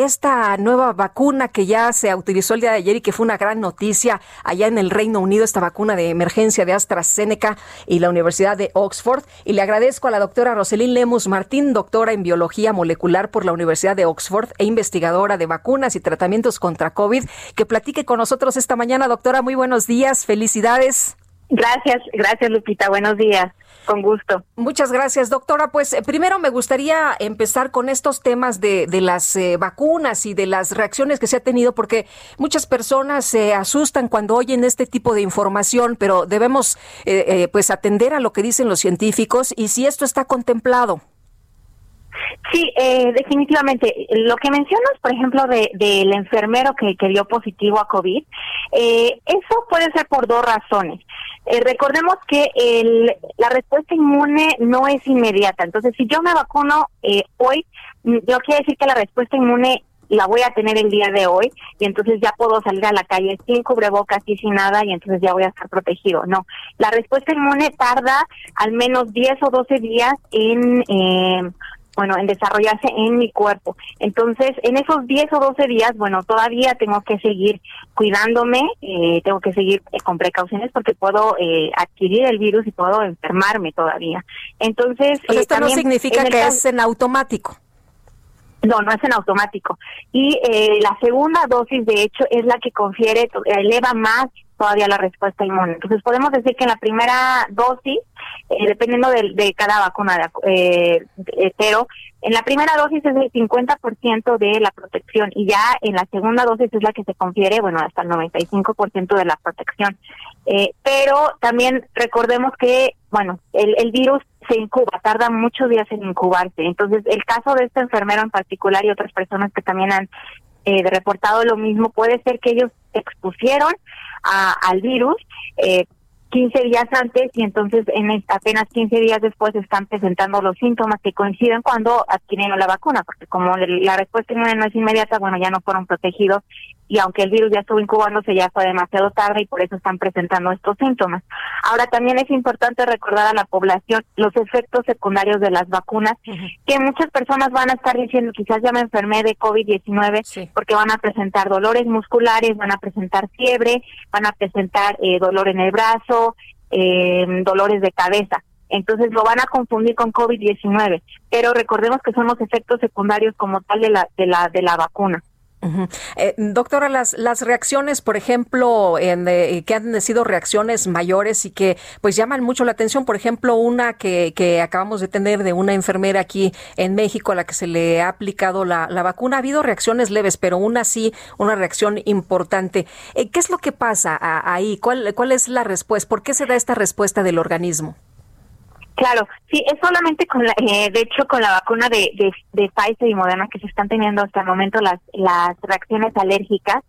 Esta nueva vacuna que ya se utilizó el día de ayer y que fue una gran noticia allá en el Reino Unido, esta vacuna de emergencia de AstraZeneca y la Universidad de Oxford. Y le agradezco a la doctora Roselín Lemus Martín, doctora en biología molecular por la Universidad de Oxford e investigadora de vacunas y tratamientos contra COVID, que platique con nosotros esta mañana. Doctora, muy buenos días, felicidades. Gracias, gracias Lupita, buenos días. Con gusto. Muchas gracias, doctora. Pues eh, primero me gustaría empezar con estos temas de, de las eh, vacunas y de las reacciones que se ha tenido, porque muchas personas se asustan cuando oyen este tipo de información, pero debemos eh, pues atender a lo que dicen los científicos y si esto está contemplado. Sí, definitivamente. Lo que mencionas, por ejemplo, del de, enfermero que, dio positivo a COVID, eso puede ser por dos razones. Eh, recordemos que el, la respuesta inmune no es inmediata. Entonces, si yo me vacuno eh, hoy, mm, yo quiere decir que la respuesta inmune la voy a tener el día de hoy y entonces ya puedo salir a la calle sin cubrebocas y sin nada y entonces ya voy a estar protegido. No, la respuesta inmune tarda al menos 10 o 12 días en eh, bueno, en desarrollarse en mi cuerpo. Entonces, en esos 10 o 12 días, bueno, todavía tengo que seguir cuidándome, eh, tengo que seguir eh, con precauciones porque puedo eh, adquirir el virus y puedo enfermarme todavía. Entonces, pues esto no significa que es en automático. No, no es en automático. Y la segunda dosis, de hecho, es la que confiere, eleva más todavía la respuesta inmune. Entonces podemos decir que en la primera dosis, eh, dependiendo de, de, cada vacuna, eh, pero en la primera dosis es el 50% de la protección y ya en la segunda dosis es la que se confiere, bueno, hasta el 95% de la protección. Eh, pero también recordemos que, bueno, el, el virus se incuba, tarda muchos días en incubarse. Entonces, el caso de este enfermero en particular y otras personas que también han eh, reportado lo mismo, puede ser que ellos expusieron a, al virus eh, 15 días antes y entonces en apenas 15 días después están presentando los síntomas que coinciden cuando adquirieron la vacuna, porque como la respuesta no es inmediata, bueno, ya no fueron protegidos y aunque el virus ya estuvo incubándose ya fue demasiado tarde y por eso están presentando estos síntomas. Ahora también es importante recordar a la población los efectos secundarios de las vacunas, que muchas personas van a estar diciendo quizás ya me enfermé de COVID-19 porque van a presentar dolores musculares, van a presentar fiebre, van a presentar eh, dolor en el brazo, eh, dolores de cabeza. Entonces lo van a confundir con COVID-19, pero recordemos que son los efectos secundarios como tal de la de la de la vacuna. Eh, doctora, las, las reacciones, por ejemplo, en, eh, que han sido reacciones mayores y que pues llaman mucho la atención, por ejemplo, una que, que acabamos de tener de una enfermera aquí en México a la que se le ha aplicado la, la vacuna, ha habido reacciones leves, pero una sí, una reacción importante. Eh, ¿Qué es lo que pasa ahí? ¿Cuál, ¿Cuál es la respuesta? ¿Por qué se da esta respuesta del organismo? Claro, sí, es solamente con la, eh, de hecho, con la vacuna de, de, de, Pfizer y Moderna que se están teniendo hasta el momento las, las reacciones alérgicas.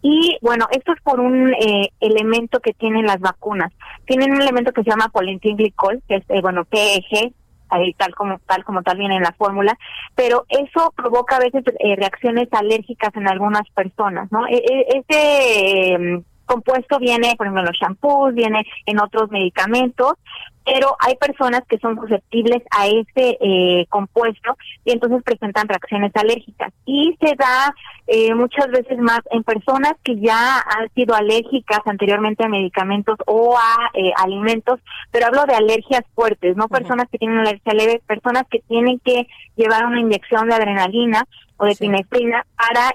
Y bueno, esto es por un eh, elemento que tienen las vacunas. Tienen un elemento que se llama polietilenglicol, que es, eh, bueno, PEG, tal como tal como tal viene en la fórmula, pero eso provoca a veces eh, reacciones alérgicas en algunas personas, ¿no? E, e, ese em, compuesto viene, por ejemplo, en los shampoos, viene en otros medicamentos, pero hay personas que son susceptibles a ese eh, compuesto y entonces presentan reacciones alérgicas. Y se da eh, muchas veces más en personas que ya han sido alérgicas anteriormente a medicamentos o a eh, alimentos, pero hablo de alergias fuertes, no personas que tienen alergia leve, personas que tienen que llevar una inyección de adrenalina o de pinefrina para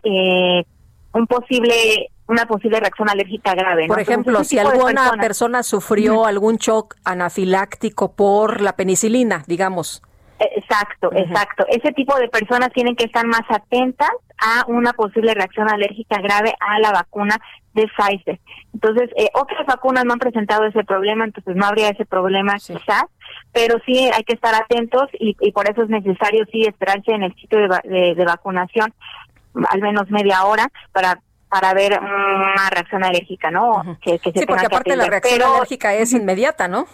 un posible una posible reacción alérgica grave. Por ejemplo, si alguna persona sufrió algún shock anafiláctico por la penicilina, digamos. Exacto, exacto. Ese tipo de personas tienen que estar más atentas a una posible reacción alérgica grave a la vacuna de Pfizer. Entonces, eh, otras vacunas no han presentado ese problema, entonces no habría ese problema quizás, pero sí hay que estar atentos y, por eso es necesario sí esperarse en el sitio de, de, vacunación al menos media hora para para ver una reacción alérgica, ¿no? que, se sí, porque aparte la reacción alérgica es inmediata, ¿no?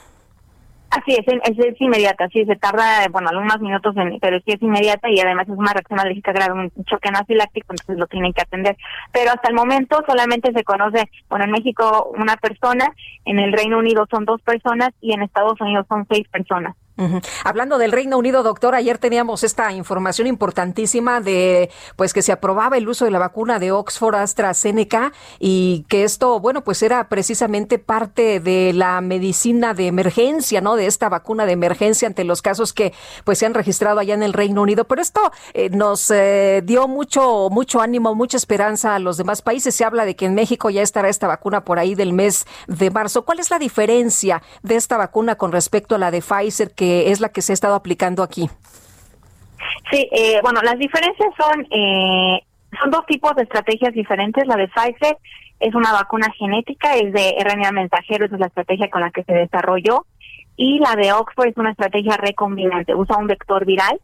Así es, es, inmediata, sí, se tarda, bueno, algunos minutos, en, pero sí es inmediata y además es una reacción alérgica grave, un choque anafiláctico, entonces lo tienen que atender. Pero hasta el momento solamente se conoce, bueno, en México una persona, en el Reino Unido son dos personas y en Estados Unidos son seis personas. Hablando del Reino Unido, doctor, ayer teníamos esta información importantísima de pues que se aprobaba el uso de la vacuna de Oxford AstraZeneca y que esto, bueno, pues era precisamente parte de la medicina de emergencia, ¿no? De esta vacuna de emergencia ante los casos que pues se han registrado allá en el Reino Unido. Pero esto eh, nos eh, dio mucho mucho ánimo, mucha esperanza a los demás países. Se habla de que en México ya estará esta vacuna por ahí del mes de marzo. ¿Cuál es la diferencia de esta vacuna con respecto a la de Pfizer que es la que se ha estado aplicando aquí. Sí, eh, bueno, las diferencias son, eh, son dos tipos de estrategias diferentes. La de Pfizer es una vacuna genética, es de RNA mensajero, esa es la estrategia con la que se desarrolló. Y la de Oxford es una estrategia recombinante, usa un vector viral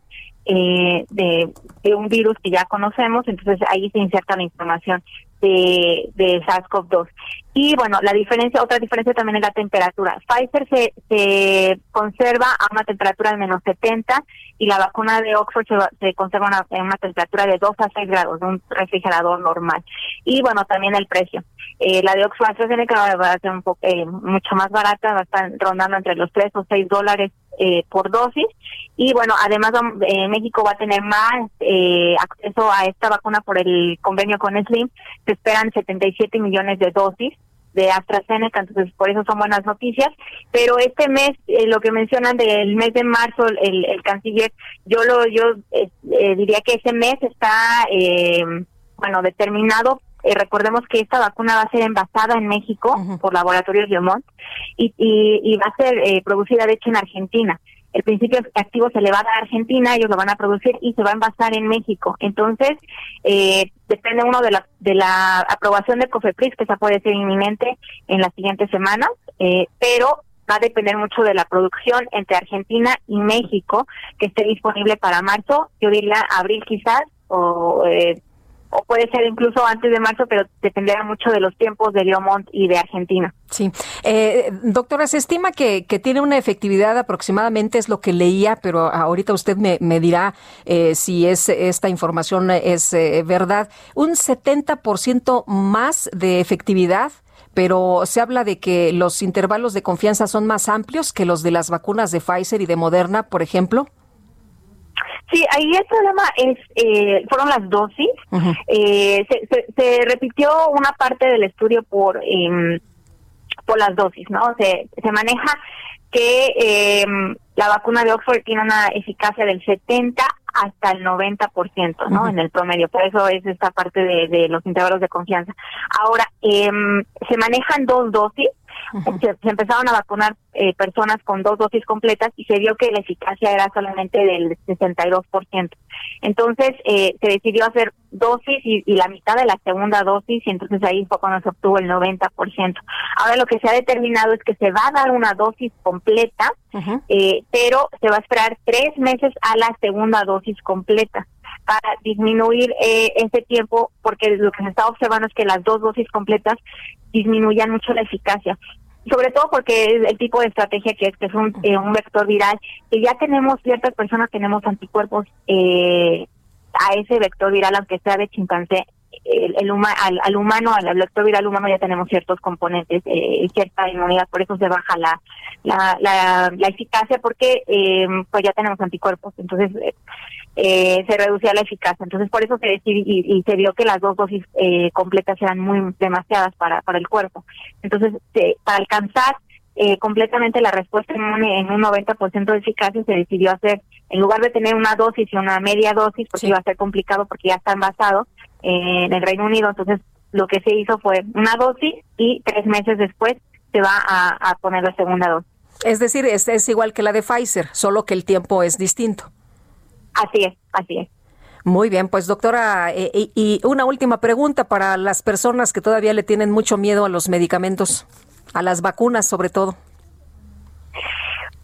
eh, de, de, un virus que ya conocemos, entonces ahí se inserta la información de, de SARS-CoV-2. Y bueno, la diferencia, otra diferencia también es la temperatura. Pfizer se, se conserva a una temperatura de menos 70 y la vacuna de Oxford se, conserva a una, temperatura de 2 a 6 grados, de un refrigerador normal. Y bueno, también el precio. Eh, la de Oxford AstraZeneca va a ser un poco, eh, mucho más barata, va a estar rondando entre los 3 o 6 dólares eh, por dosis. Y bueno, además eh, México va a tener más eh, acceso a esta vacuna por el convenio con Slim. Se esperan 77 millones de dosis de AstraZeneca, entonces por eso son buenas noticias. Pero este mes, eh, lo que mencionan del mes de marzo, el, el canciller, yo lo yo diría que ese mes está, bueno, determinado recordemos que esta vacuna va a ser envasada en México por Laboratorios Biomont y, y, y, va a ser producida, de hecho, en Argentina el principio activo se le va a dar a Argentina, ellos lo van a producir y se va a envasar en México. Entonces, eh, depende uno de la, de la aprobación de COFEPRIS, que esa puede ser inminente en las siguientes semanas, eh, pero va a depender mucho de la producción entre Argentina y México, que esté disponible para marzo, yo diría abril quizás, o eh, o puede ser incluso antes de marzo, pero dependerá mucho de los tiempos de Biomont y de Argentina. Sí. Eh, doctora, se estima que, que, tiene una efectividad aproximadamente, es lo que leía, pero ahorita usted me, me dirá eh, si es esta información es eh, verdad. Un 70% más de efectividad pero se habla de que los intervalos de confianza son más amplios que los de las vacunas de Pfizer y de Moderna, por ejemplo. Sí, ahí el problema es, eh, fueron las dosis. eh, se, se, repitió una parte del estudio por eh, por las dosis, ¿no? Se, se maneja que eh, la vacuna de Oxford tiene una eficacia del 70 hasta el 90%, ¿no? En el promedio. Por eso es esta parte de, de los intervalos de confianza. Ahora, eh, se manejan dos dosis se, empezaron a vacunar eh, personas con dos dosis completas y se vio que la eficacia era solamente del 62%. Entonces eh, se decidió hacer dosis y, la mitad de la segunda dosis y entonces ahí fue cuando se obtuvo el 90%. Ahora lo que se ha determinado es que se va a dar una dosis completa, eh, pero se va a esperar tres meses a la segunda dosis completa para disminuir eh, ese tiempo, porque lo que se está observando es que las dos dosis completas disminuyan mucho la eficacia. Sobre todo porque es el tipo de estrategia que es, que es un, eh, un vector viral, que ya tenemos, ciertas personas tenemos anticuerpos eh, a ese vector viral, aunque sea de chimpancé, el, el al, al, humano, al vector viral humano ya tenemos ciertos componentes, eh, cierta inmunidad, por eso se baja la, la, la, la eficacia, porque eh, pues ya tenemos anticuerpos. Entonces, eh, se reducía la eficacia. Entonces, por eso se decidió y, se vio que las dos dosis eh, completas eran muy demasiadas para, para el cuerpo. Entonces, para alcanzar eh, completamente la respuesta inmune en un 90% de eficacia, se decidió hacer, en lugar de tener una dosis y una media dosis, porque iba a ser complicado porque ya está envasado eh, en el Reino Unido, entonces lo que se hizo fue una dosis y tres meses después se va a, a poner la segunda dosis. Es decir, es, es igual que la de Pfizer, solo que el tiempo es distinto. Así es, así es. Muy bien, pues doctora, eh, y una última pregunta para las personas que todavía le tienen mucho miedo a los medicamentos, a las vacunas sobre todo.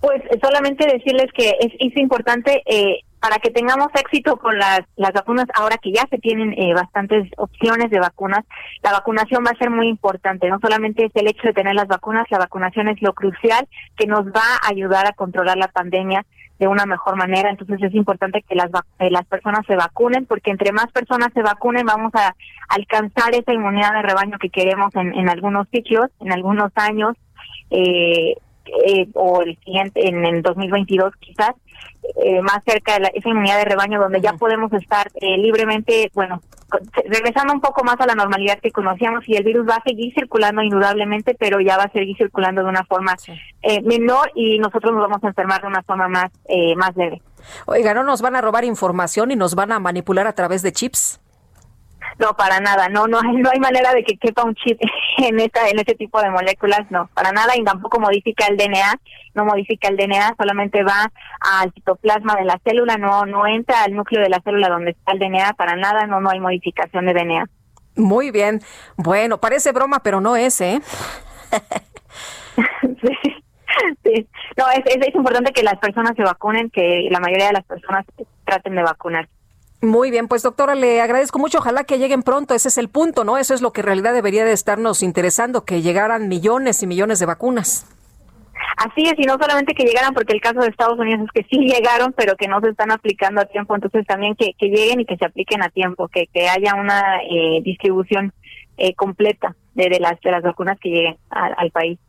Pues solamente decirles que es, es importante eh, para que tengamos éxito con las, las vacunas, ahora que ya se tienen eh, bastantes opciones de vacunas, la vacunación va a ser muy importante. No solamente es el hecho de tener las vacunas, la vacunación es lo crucial que nos va a ayudar a controlar la pandemia de una mejor manera. Entonces es importante que las, las personas se vacunen, porque entre más personas se vacunen vamos a alcanzar esa inmunidad de rebaño que queremos en, en algunos sitios, en algunos años. Eh, eh, o el siguiente en el 2022 quizás eh, más cerca de esa inmunidad de rebaño donde ya podemos estar eh, libremente bueno regresando un poco más a la normalidad que conocíamos y el virus va a seguir circulando indudablemente pero ya va a seguir circulando de una forma menor y nosotros nos vamos a enfermar de una forma más más leve. Oiga no nos van a robar información y nos van a manipular a través de chips no, para nada, no, no hay, no hay manera de que quepa un chip en esta, en este tipo de moléculas, no, para nada, y tampoco modifica el DNA, no modifica el DNA, solamente va al citoplasma de la célula, no, no entra al núcleo de la célula donde está el DNA, para nada, no, no hay modificación de DNA. Muy bien, bueno, parece broma, pero no es, ¿eh? sí. No, es, es, es importante que las personas se vacunen, que la mayoría de las personas traten de vacunar. Muy bien, pues doctora, le agradezco mucho. Ojalá que lleguen pronto. Ese es el punto, ¿no? Eso es lo que en realidad debería de estarnos interesando, que llegaran millones y millones de vacunas. Así es, y no solamente que llegaran, porque el caso de Estados Unidos es que sí llegaron, pero que no se están aplicando a tiempo. Entonces también que, lleguen y que se apliquen a tiempo, que, que haya una eh, distribución eh, completa de, las, de las vacunas que lleguen al país.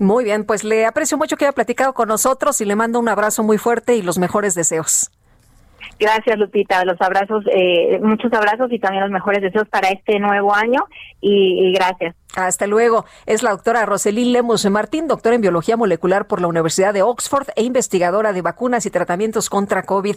Muy bien, pues le aprecio mucho que haya platicado con nosotros y le mando un abrazo muy fuerte y los mejores deseos. Gracias, Lupita. Los abrazos, eh, muchos abrazos y también los mejores deseos para este nuevo año y, gracias. Hasta luego. Es la doctora Roselín Lemus Martín, doctora en biología molecular por la Universidad de Oxford e investigadora de vacunas y tratamientos contra COVID.